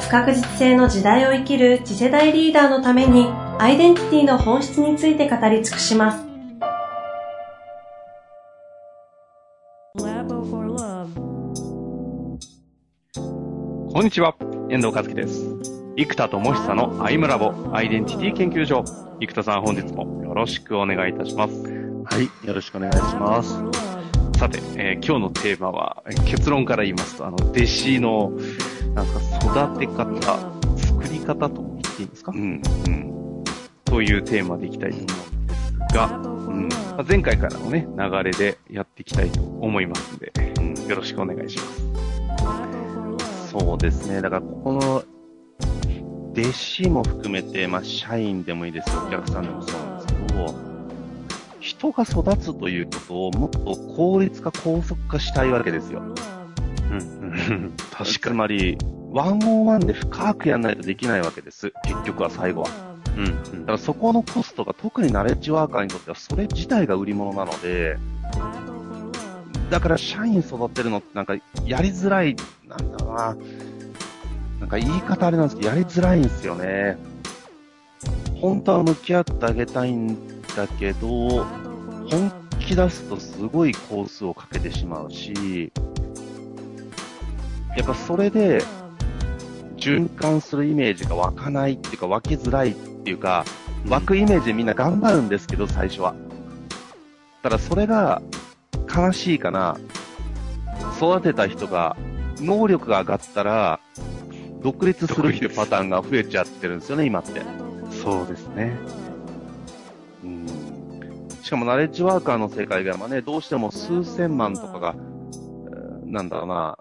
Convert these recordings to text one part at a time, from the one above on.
不確実性の時代を生きる次世代リーダーのためにアイデンティティの本質について語り尽くします。こんにちは、遠藤和樹です。生田智久のアイムラボアイデンティティ研究所。生田さん本日もよろしくお願いいたします。はい、よろしくお願いします。さて、えー、今日のテーマは、結論から言いますと、あの、弟子の、なんですか、育て方、作り方と言っていいんですか？うん、うん。というテーマでいきたいと思うんですが、うんまあ、前回からのね、流れでやっていきたいと思いますので、うん、よろしくお願いします。そうですね。だから、ここの、弟子も含めて、まあ、社員でもいいですよ、お客さんでもそうなんですけど、人が育つということをもっと効率化、高速化したいわけですよ。うん。確かに。つまり、ワンオンワンで深くやらないとできないわけです。結局は最後は。うん。だからそこのコストが特にナレッジワーカーにとってはそれ自体が売り物なので、だから社員育てるのってなんかやりづらい、なんだろうな。なんか言い方あれなんですけど、やりづらいんですよね。本当は向き合ってあげたいんだけど、本気出すとすごいコースをかけてしまうし、やっぱそれで、循環するイメージが湧かないっていうか、湧きづらいっていうか、湧くイメージでみんな頑張るんですけど、最初は。ただそれが悲しいかな。育てた人が、能力が上がったら、独立するっていうパターンが増えちゃってるんですよね、今って。そうですね。うん。しかもナレッジワーカーの世界ではね、どうしても数千万とかが、なんだろうな、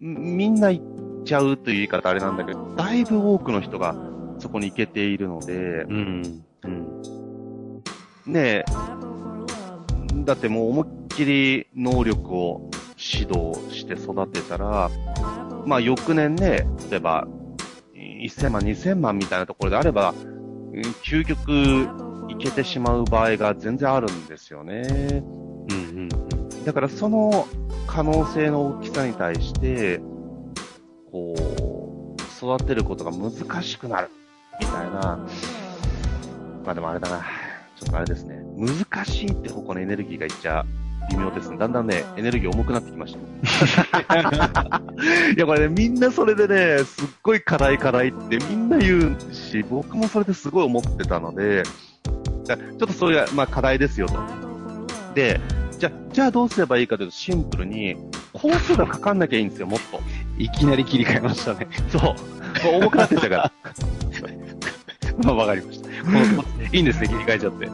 みんな行っちゃうという言い方あれなんだけど、だいぶ多くの人がそこに行けているので、うん。うん。ねえ、だってもう思いっきり能力を指導して育てたら、まあ翌年ね、例えば、1000万、2000万みたいなところであれば、究極いけてしまう場合が全然あるんですよね。うんうんうん。だからその可能性の大きさに対して、こう、育てることが難しくなる、みたいな。まあでもあれだな。ちょっとあれですね。難しいって方向のエネルギーがいっちゃ微妙ですね。だんだんね、エネルギー重くなってきました。いや、これね、みんなそれでね、すっごい課題課題ってみんな言うし、僕もそれですごい思ってたので、ちょっとそれが、まあ課題ですよと。で、じゃ、じゃあどうすればいいかというと、シンプルに、コースがかかんなきゃいいんですよ、もっと。いきなり切り替えましたね。そう。重くなってたから。まあ、わかりました。いいんですね、切り替えちゃって。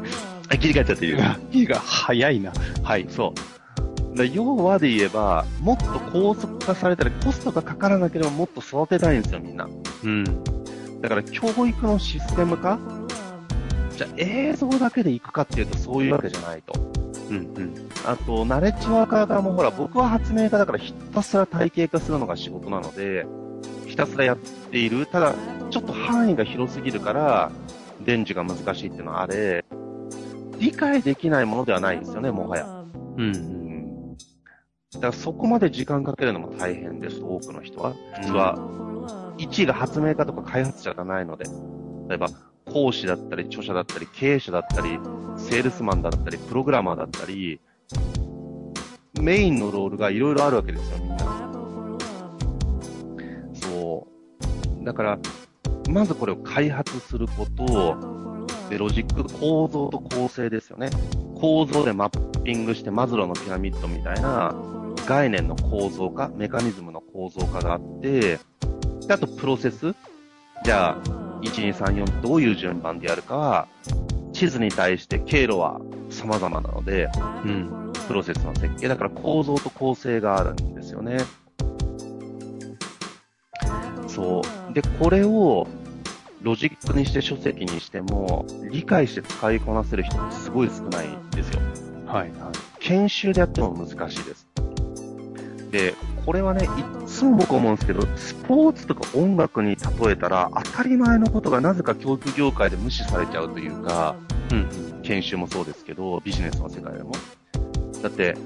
切り替えちゃってる。切りが早いな。はい、そう。だ要はで言えば、もっと高速化されたり、コストがかからなければもっと育てたいんですよ、みんな。うん。だから、教育のシステム化？じゃあ、映像だけで行くかっていうと、そういうわけじゃないと。うんうん。あと、ナレッジワーカー側もほら、僕は発明家だからひたすら体系化するのが仕事なので、ひたすらやっている。ただ、ちょっと範囲が広すぎるから、伝授が難しいっていうのはあれ、理解できないものではないですよね、もはや。うん。うん。だからそこまで時間かけるのも大変です、多くの人は。実は、1位が発明家とか開発者がないので。例えば、講師だったり、著者だったり、経営者だったり、セールスマンだったり、プログラマーだったり、メインのロールがいろいろあるわけですよ、みんな。そう。だから、まずこれを開発することを、で、ロジック、構造と構成ですよね。構造でマッピングしてマズローのピラミッドみたいな概念の構造化、メカニズムの構造化があって、であとプロセス。じゃあ、1、2、3、4どういう順番でやるかは、地図に対して経路は様々なので、うん、プロセスの設計。だから構造と構成があるんですよね。そう。で、これをロジックにして書籍にしても、理解して使いこなせる人ってすごい少ないんですよ。はい、はい。研修でやっても難しいです。で、これはね、いつも僕思うんですけど、スポーツとか音楽に例えたら、当たり前のことがなぜか教育業界で無視されちゃうというか、うん、研修もそうですけど、ビジネスの世界でも。だって、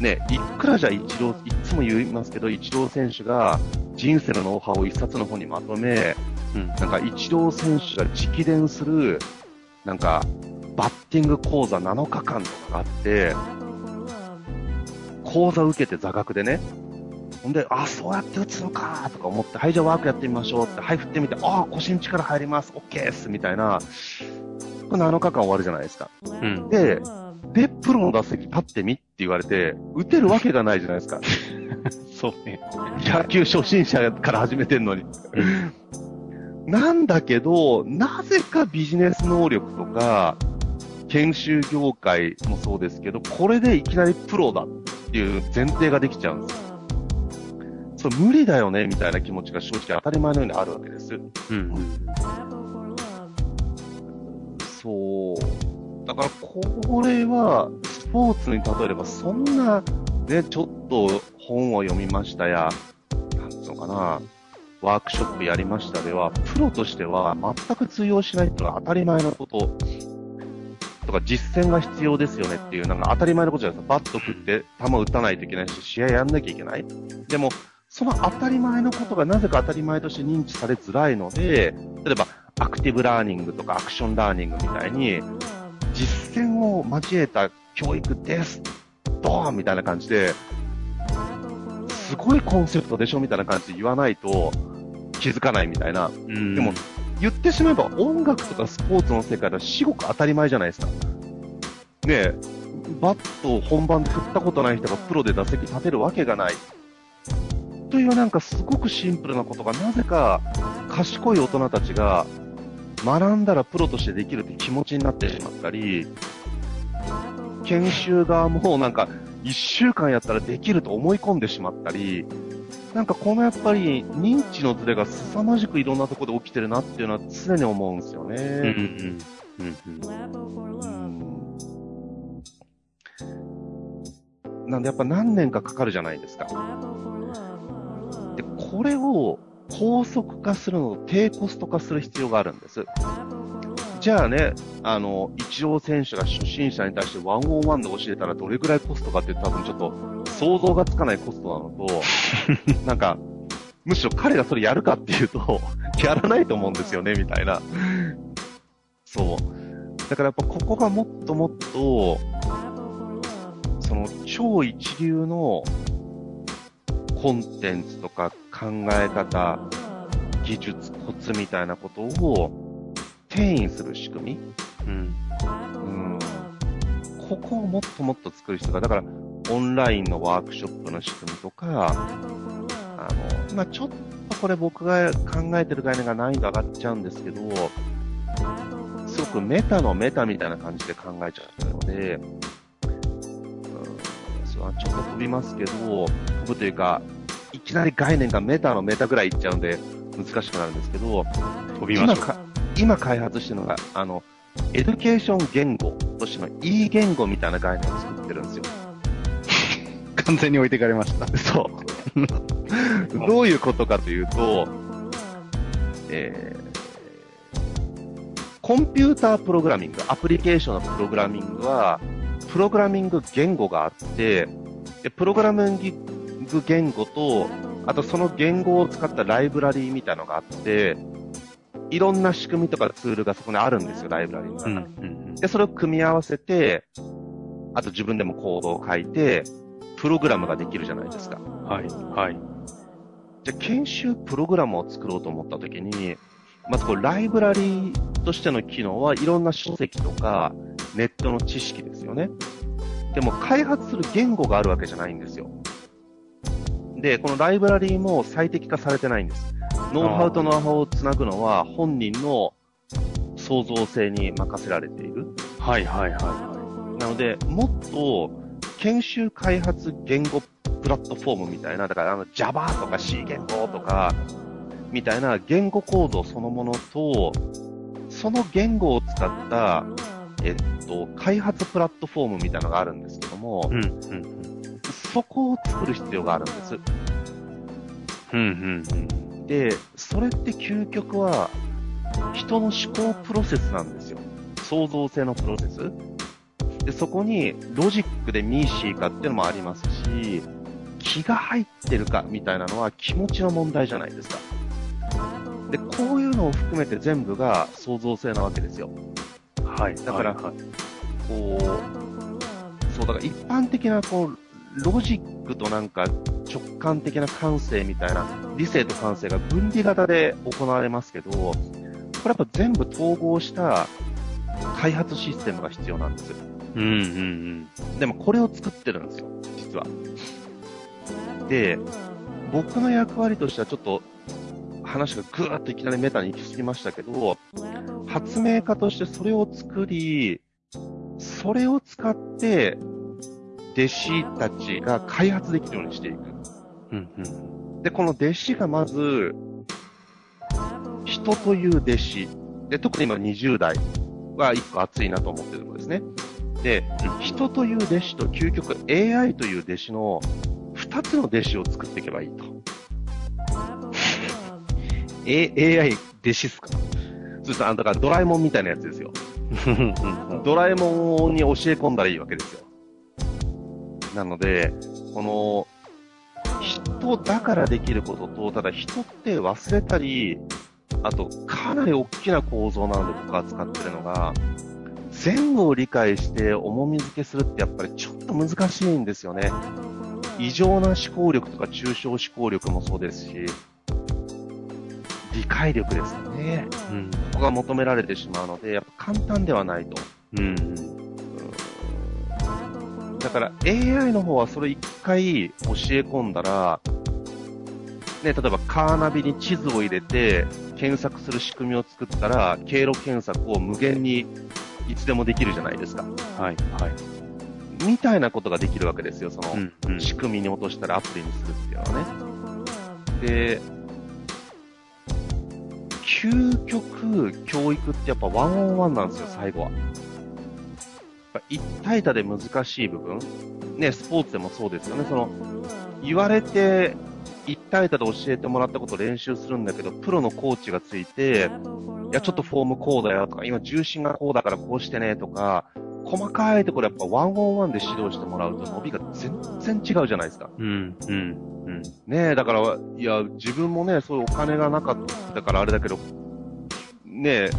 ね、いくらじゃ一郎、いつも言いますけど、一郎選手が人生のノウハウを一冊の本にまとめ、うん、なんか一郎選手が直伝する、なんか、バッティング講座7日間とかがあって、講座受けて座学でね、ほんで、あ、そうやって打つのかとか思って、はい、じゃあワークやってみましょうって、はい、振ってみて、あ、腰に力入ります、オッケーっす、みたいな、これ7日間終わるじゃないですか。うん、で、で、プロの打席立ってみって言われて、打てるわけがないじゃないですか。そうね。野球初心者から始めてんのに。なんだけど、なぜかビジネス能力とか、研修業界もそうですけど、これでいきなりプロだっていう前提ができちゃうんですよ。それ無理だよね、みたいな気持ちが正直当たり前のようにあるわけです。うん。そう。だから、これは、スポーツに例えれば、そんな、ね、ちょっと本を読みましたや、なんつうのかな、ワークショップやりましたでは、プロとしては全く通用しないっていうのは当たり前のこととか実践が必要ですよねっていう、なんか当たり前のことじゃないですか。バット振って球打たないといけないし、試合やんなきゃいけない。でも、その当たり前のことがなぜか当たり前として認知されづらいので、例えばアクティブラーニングとかアクションラーニングみたいに、実践を交えた教育です。ドーンみたいな感じで、すごいコンセプトでしょみたいな感じで言わないと、気づかないみたいな。でも、言ってしまえば音楽とかスポーツの世界では至極当たり前じゃないですか。ねえ、バットを本番で振ったことない人がプロで打席立てるわけがない。というなんかすごくシンプルなことがなぜか賢い大人たちが学んだらプロとしてできるって気持ちになってしまったり、研修側もなんか一週間やったらできると思い込んでしまったり、なんかこのやっぱり認知のズレが凄まじくいろんなところで起きてるなっていうのは常に思うんですよね。うんなんでやっぱ何年かかかるじゃないですか。で、これを高速化するのと低コスト化する必要があるんです。じゃあね、あの、一郎選手が初心者に対してワンオンワンで教えたらどれくらいコストかって多分ちょっと想像がつかないコストなのと、なんか、むしろ彼がそれやるかっていうと、やらないと思うんですよね、みたいな。そう。だからやっぱここがもっともっと、その超一流のコンテンツとか考え方、技術、コツみたいなことを転移する仕組み。うん。うん。ここをもっともっと作る人が、だから、オンラインのワークショップの仕組みとか、あの、まちょっとこれ僕が考えてる概念が難易度上がっちゃうんですけど、すごくメタのメタみたいな感じで考えちゃったので、うん、それはちょっと飛びますけど、飛ぶというか、いきなり概念がメタのメタぐらいいっちゃうんで、難しくなるんですけど、飛びましょう今開発してるのが、あの、 education 言語としての E 言語みたいな概念を作ってるんですよ。完全に置いてかれました。そう。どういうことかというと、えー、コンピュータープログラミング、アプリケーションのプログラミングは、プログラミング言語があって、でプログラミング言語と、あとその言語を使ったライブラリーみたいなのがあって、いろんな仕組みとかツールがそこにあるんですよ、ライブラリーの中に。うんうんうん、で、それを組み合わせて、あと自分でもコードを書いて、プログラムができるじゃないですか。はい、はい。じゃ研修プログラムを作ろうと思ったときに、まずこう、ライブラリーとしての機能はいろんな書籍とか、ネットの知識ですよね。でも、開発する言語があるわけじゃないんですよ。で、このライブラリーも最適化されてないんです。ノウハウとノウハウをつなぐのは本人の創造性に任せられている。はいはいはいはい。なので、もっと研修開発言語プラットフォームみたいな、だからあの Java とか C 言語とか、みたいな言語構造そのものと、その言語を使った、えっと、開発プラットフォームみたいなのがあるんですけども、うんうん、そこを作る必要があるんです。うんうんうん、で、それって究極は、人の思考プロセスなんですよ。創造性のプロセス。で、そこにロジックでミーシーかっていうのもありますし、気が入ってるかみたいなのは気持ちの問題じゃないですか。で、こういうのを含めて全部が創造性なわけですよ。はい。だから、はい、こう、そう、だから一般的なこう、ロジックとなんか直感的な感性みたいな、理性と感性が分離型で行われますけど、これやっぱ全部統合した開発システムが必要なんです。うんうんうん。でもこれを作ってるんですよ、実は。で、僕の役割としてはちょっと話がぐーっといきなりメタに行き過ぎましたけど、発明家としてそれを作り、それを使って弟子たちが開発できるようにしていく。うんうん、で、この弟子がまず、人という弟子。で、特に今20代は一個熱いなと思ってるところですね。で、人という弟子と究極 AI という弟子の二つの弟子を作っていけばいいと。A、AI 弟子っすか？そうすあだからドラえもんみたいなやつですよ。ドラえもんに教え込んだらいいわけですよ。なので、この、人だからできることと、ただ人って忘れたり、あと、かなり大きな構造なので僕が使ってるのが、全部を理解して重み付けするってやっぱりちょっと難しいんですよね。異常な思考力とか抽象思考力もそうですし、理解力ですよね。うん。ここが求められてしまうので、やっぱ簡単ではないと。うん。だから AI の方はそれ一回教え込んだら、ね、例えばカーナビに地図を入れて検索する仕組みを作ったら、経路検索を無限にいつでもできるじゃないですか。はい、はい。みたいなことができるわけですよ、その、仕組みに落としたらアプリにするっていうのはね。で、究極、教育ってやっぱワンオンワンなんですよ、最後は。一対多で難しい部分。ね、スポーツでもそうですよね。その、言われて、一対多で教えてもらったことを練習するんだけど、プロのコーチがついて、いや、ちょっとフォームこうだよとか、今重心がこうだからこうしてねとか、細かいところやっぱワンオンワンで指導してもらうと伸びが全然違うじゃないですか。うん、うん、うん。ねえ、だから、いや、自分もね、そういうお金がなかったからあれだけど、ねえ、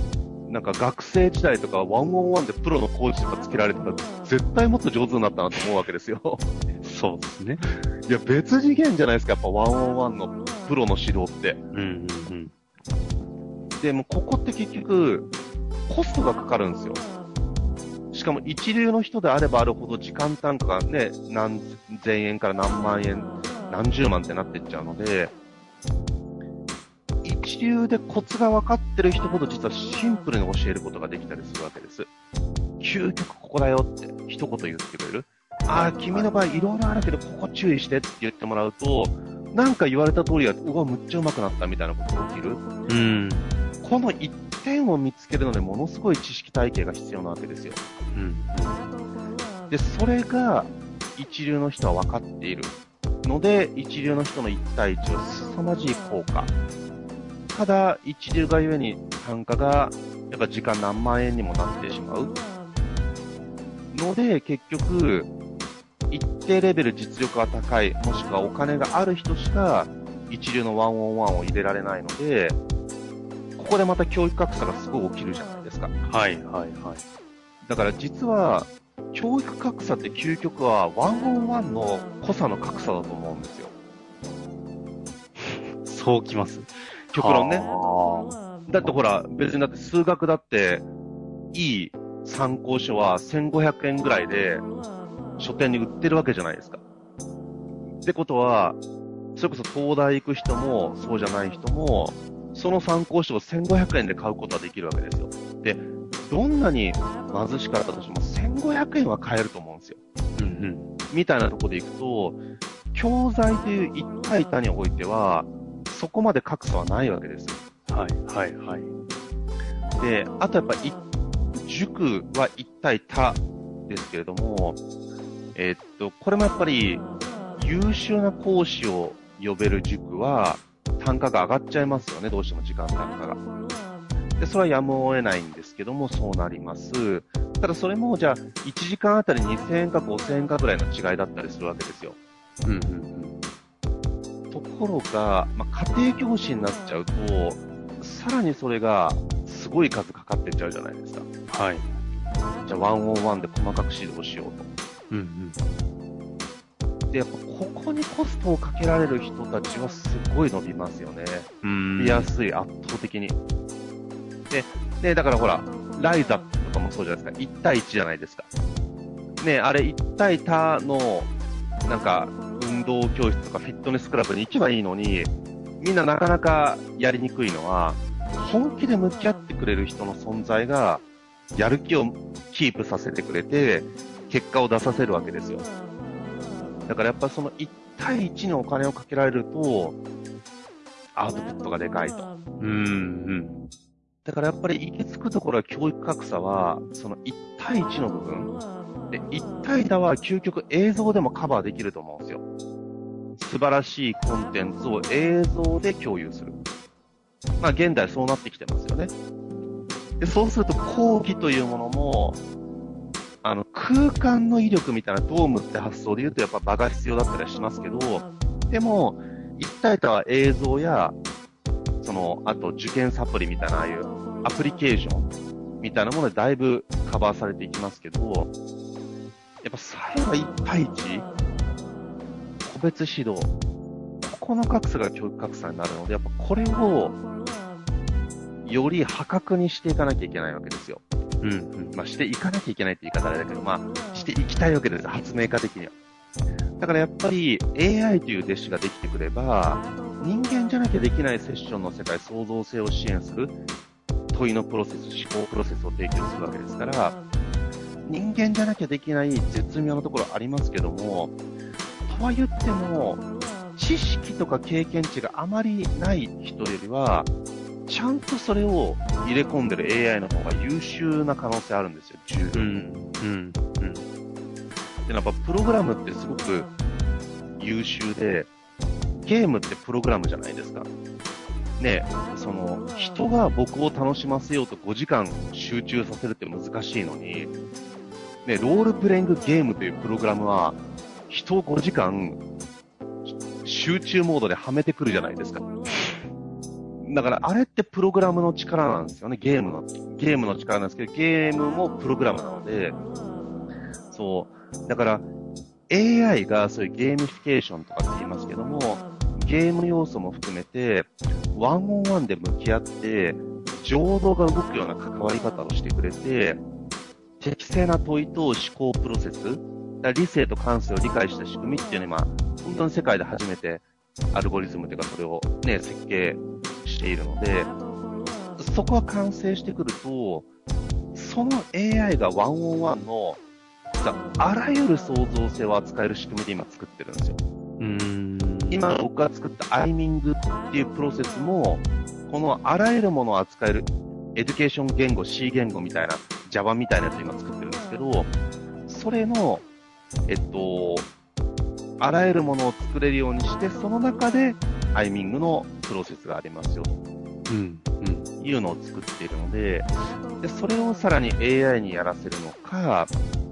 なんか学生時代とかワンオンワンでプロのコーチとかつけられてたら、絶対もっと上手になったなと思うわけですよ。そうですね。いや、別次元じゃないですか、やっぱワンオンワンのプロの指導って。うんうんうん。でも、ここって結局、コストがかかるんですよ。しかも一流の人であればあるほど時間単価がね、何千円から何万円、何十万ってなっていっちゃうので、一流でコツが分かってる人ほど実はシンプルに教えることができたりするわけです。究極ここだよって一言言ってくれる。ああ、君の場合いろいろあるけどここ注意してって言ってもらうと、なんか言われた通りは、うわ、むっちゃ上手くなったみたいなことが起きる。うん。この一点を見つけるのでものすごい知識体系が必要なわけですよ。うん。で、それが一流の人は分かっているので、一流の人の1対1は凄まじい効果。ただ、一流がゆえに単価がやっぱ時間何万円にもなってしまう。ので、結局、一定レベル実力が高い、もしくはお金がある人しか一流のワンオンワンを入れられないので、ここでまた教育格差がすごい起きるじゃないですか。はい、はい、はい。だから実は、教育格差って究極はワンオンワンの濃さの格差だと思うんですよ。そうきます。極論ね。だってほら、別にだって数学だって、いい参考書は1500円ぐらいで書店に売ってるわけじゃないですか。ってことは、それこそ東大行く人も、そうじゃない人も、その参考書を1500円で買うことはできるわけですよ。で、どんなに貧しかったとしても1500円は買えると思うんですよ。うんうん。みたいなところでいくと、教材という一体多においては、そこまで格差はないわけです。はい、はい、はい。で、あとやっぱり、塾は一対多ですけれども、えー、っと、これもやっぱり、優秀な講師を呼べる塾は、単価が上がっちゃいますよね、どうしても時間単価が。で、それはやむを得ないんですけども、そうなります。ただそれも、じゃあ、1時間あたり2000円か5000円かぐらいの違いだったりするわけですよ。うん、うん、うん。ところが、まあ、家庭教師になっちゃうと、さらにそれが、すごい数かかってっちゃうじゃないですか。はい。じゃあ、ワンオンワンで細かく指導しようと。うん、うん。で、やっぱここにコストをかけられる人たちはすごい伸びますよね。うん。伸びやすい、圧倒的に。で、で、だからほら、ライザップとかもそうじゃないですか。1対1じゃないですか。ねあれ1対他の、なんか、運動教室とかフィットネスクラブに行けばいいのに、みんななかなかやりにくいのは、本気で向き合ってくれる人の存在が、やる気をキープさせてくれて、結果を出させるわけですよ。だからやっぱその1対1にお金をかけられると、アウトプットがでかいと。うん、うん。だからやっぱり行き着くところは教育格差は、その1対1の部分。で、1対多は究極映像でもカバーできると思うんですよ。素晴らしいコンテンツを映像で共有する。まあ現代そうなってきてますよね。で、そうすると講義というものも、あの、空間の威力みたいなドームって発想で言うとやっぱ場が必要だったりしますけど、でも、一体とは映像や、その、あと受験サプリみたいなああいうアプリケーションみたいなものでだいぶカバーされていきますけど、やっぱ最後は一対一、別指導、ここの格差が教育格差になるので、やっぱこれを、より破格にしていかなきゃいけないわけですよ。うん、うん。まあ、していかなきゃいけないって言い方あれだけど、まあ、していきたいわけです、発明家的には。だからやっぱり AI という弟子ができてくれば、人間じゃなきゃできないセッションの世界、創造性を支援する問いのプロセス、思考プロセスを提供するわけですから、人間じゃなきゃできない絶妙なところありますけども、とは言っても、知識とか経験値があまりない人よりは、ちゃんとそれを入れ込んでる AI の方が優秀な可能性あるんですよ、十う分。ん、うん。で、やっぱプログラムってすごく優秀で、ゲームってプログラムじゃないですか。ねその、人が僕を楽しませようと5時間集中させるって難しいのに、ね、ロールプレイングゲームというプログラムは、人を5時間集中モードではめてくるじゃないですか。だから、あれってプログラムの力なんですよね、ゲームの。ゲームの力なんですけど、ゲームもプログラムなので、そう。だから、AI がそういうゲーミフィケーションとかって言いますけども、ゲーム要素も含めて、ワンオンワンで向き合って、情動が動くような関わり方をしてくれて、適正な問いと思考プロセス、だ理性と感性を理解した仕組みっていうのは、本当に世界で初めてアルゴリズムというかそれをね、設計しているので、そこが完成してくると、その AI がワンオンワンのあらゆる創造性を扱える仕組みで今作ってるんですよ。うん。今僕が作ったアイミングっていうプロセスも、このあらゆるものを扱える education 言語、C 言語みたいな Java みたいなやつを今作ってるんですけど、それの、えっと、あらゆるものを作れるようにして、その中でアイミングのプロセスがありますよとうん。うん。いうのを作っているので、でそれをさらに AI にやらせるのか、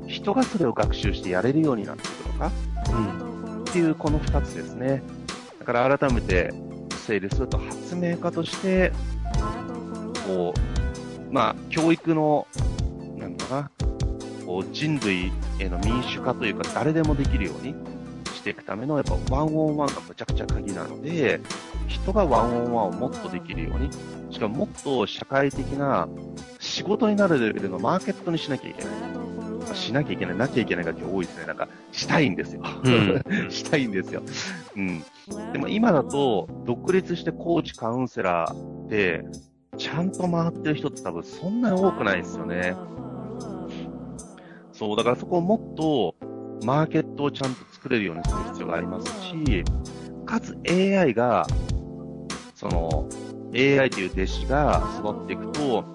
人がそれを学習してやれるようになっていくのか、うん。っていうこの2つですね。だから改めて整理すると発明家として、こう、まあ、教育の、なんだろうな、こう人類への民主化というか誰でもできるようにしていくためのやっぱワンオンワンがむちゃくちゃ鍵なので、人がワンオンワンをもっとできるように、しかももっと社会的な仕事になるレベルのマーケットにしなきゃいけない。まあしなきゃいけない、なきゃいけないが今日多いですね。なんか、したいんですよ。うん したいんですよ。うん。でも今だと、独立してコーチ、カウンセラーで、ちゃんと回ってる人って多分そんなに多くないですよね。そう、だからそこをもっと、マーケットをちゃんと作れるようにする必要がありますし、かつ AI が、その、AI という弟子が育っていくと、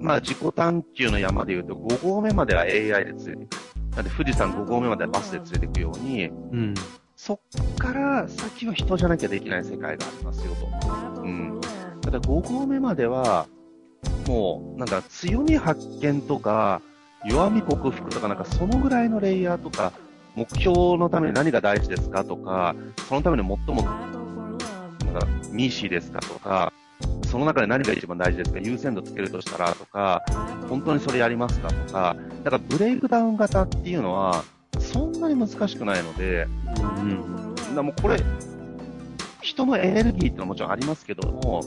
まあ自己探求の山で言うと5合目までは AI で連れていく。なんで富士山5合目まではバスで連れていくように、うん、そっから先は人じゃなきゃできない世界がありますよと。うん。ただ5合目までは、もうなんか強み発見とか、弱み克服とかなんかそのぐらいのレイヤーとか、目標のために何が大事ですかとか、そのために最も、なんか、ミーシーですかとか、その中で何が一番大事ですか優先度つけるとしたらとか、本当にそれやりますかとか、だからブレイクダウン型っていうのは、そんなに難しくないので、うん。だもうこれ、人のエネルギーってのはもちろんありますけども、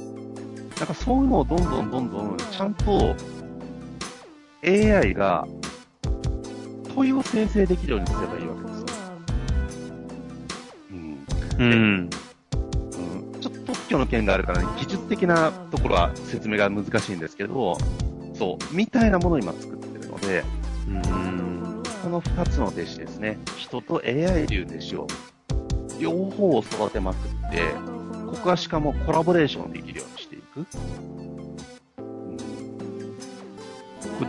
なんかそういうのをどんどんどんどん、ちゃんと AI が問いを生成できるようにすればいいわけですよ。うん。うん。うん、ちょっと特許の件があるからね、技術的なところは説明が難しいんですけど、そう、みたいなものを今作ってるので、うん。この2つの弟子ですね。人と AI という弟子を、両方を育てまくって、ここはしかもコラボレーションできるようにしていく。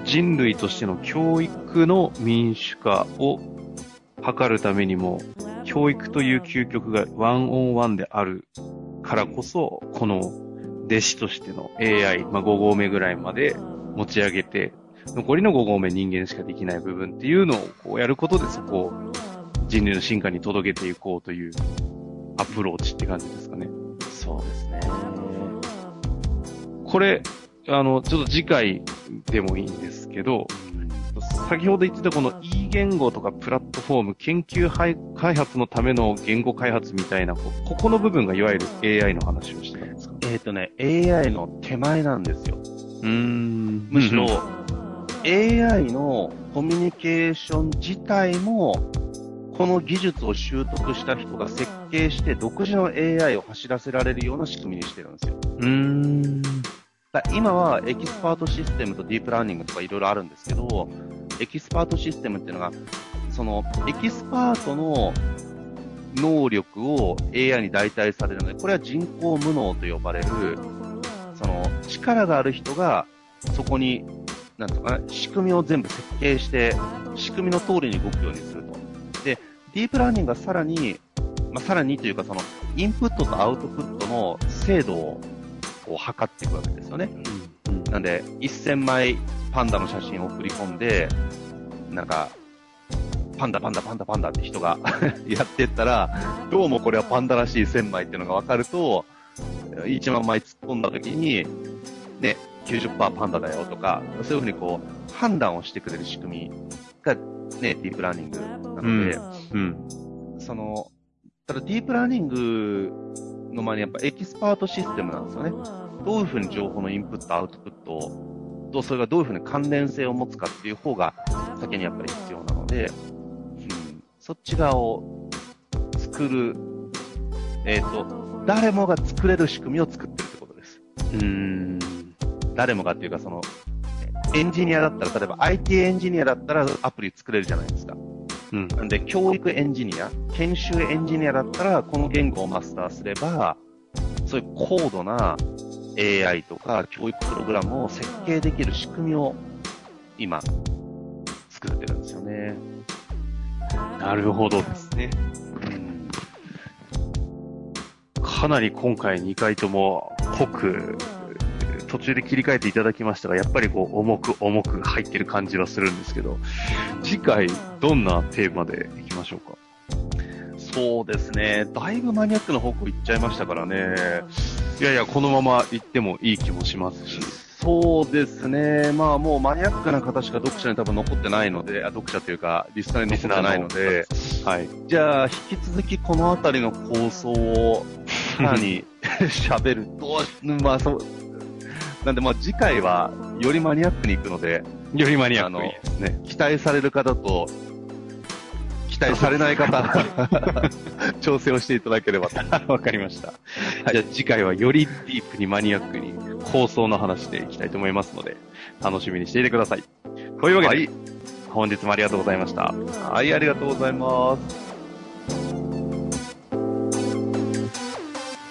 人類としての教育の民主化を図るためにも、教育という究極がワンオンワンであるからこそ、この弟子としての AI、まあ、5合目ぐらいまで持ち上げて、残りの5合目人間しかできない部分っていうのをこうやることでそこを人類の進化に届けていこうというアプローチって感じですかね。そうですね。これ、あの、ちょっと次回でもいいんですけど、先ほど言ってたこの E 言語とかプラットフォーム、研究開発のための言語開発みたいな、ここの部分がいわゆる AI の話をしてたんですか？えっ、ー、とね、AI の手前なんですよ。うん。むしろ、AI のコミュニケーション自体も、この技術を習得した人が設計して独自の AI を走らせられるような仕組みにしてるんですよ。うーん。今はエキスパートシステムとディープラーニングとかいろいろあるんですけど、エキスパートシステムっていうのが、そのエキスパートの能力を AI に代替されるので、これは人工無能と呼ばれる、その力がある人がそこに、なんとかな、仕組みを全部設計して、仕組みの通りに動くようにすると。で、ディープラーニングはさらに、まあ、さらにというかその、インプットとアウトプットの精度をこう測っていくわけですよね。うん、なんで、1000枚パンダの写真を送り込んで、なんか、パンダ、パンダ、パンダ、パンダって人が やってったら、どうもこれはパンダらしい1000枚っていうのが分かると、1万枚突っ込んだ時に、ね、90%パンダだよとか、そういうふうにこう、判断をしてくれる仕組みが、ね、ディープラーニングなので、うん、うん、その、ただディープラーニングの前にやっぱエキスパートシステムなんですよね。どういうふうに情報のインプット、アウトプットと、それがどういうふうに関連性を持つかっていう方が先にやっぱり必要なので、うん、そっち側を作る、えっ、ー、と、誰もが作れる仕組みを作ってるってことです。うん。誰もがっていうか、その、エンジニアだったら、例えば IT エンジニアだったらアプリ作れるじゃないですか。うん。なんで、教育エンジニア、研修エンジニアだったら、この言語をマスターすれば、そういう高度な AI とか教育プログラムを設計できる仕組みを今、作ってるんですよね。なるほどですね。うん、かなり今回2回とも濃く途中で切り替えていただきましたが、やっぱりこう、重く重く入ってる感じはするんですけど、次回、どんなテーマでいきましょうか？そうですね。だいぶマニアックな方向行っちゃいましたからね。いやいや、このまま行ってもいい気もしますし。そうですね。まあもうマニアックな方しか読者に多分残ってないので、あ読者というか、リスナーに残ってないので、はい。じゃあ、引き続きこのあたりの構想を、さらに 喋ると、まあそう、なんで、まあ次回はよりマニアックに行くので、よりマニアックにね。期待される方と、期待されない方、調整をしていただければと。わかりました。はい、じゃあ次回はよりディープにマニアックに構想の話でいきたいと思いますので、楽しみにしていてください。というわけで、はい、本日もありがとうございました。はい、ありがとうございます。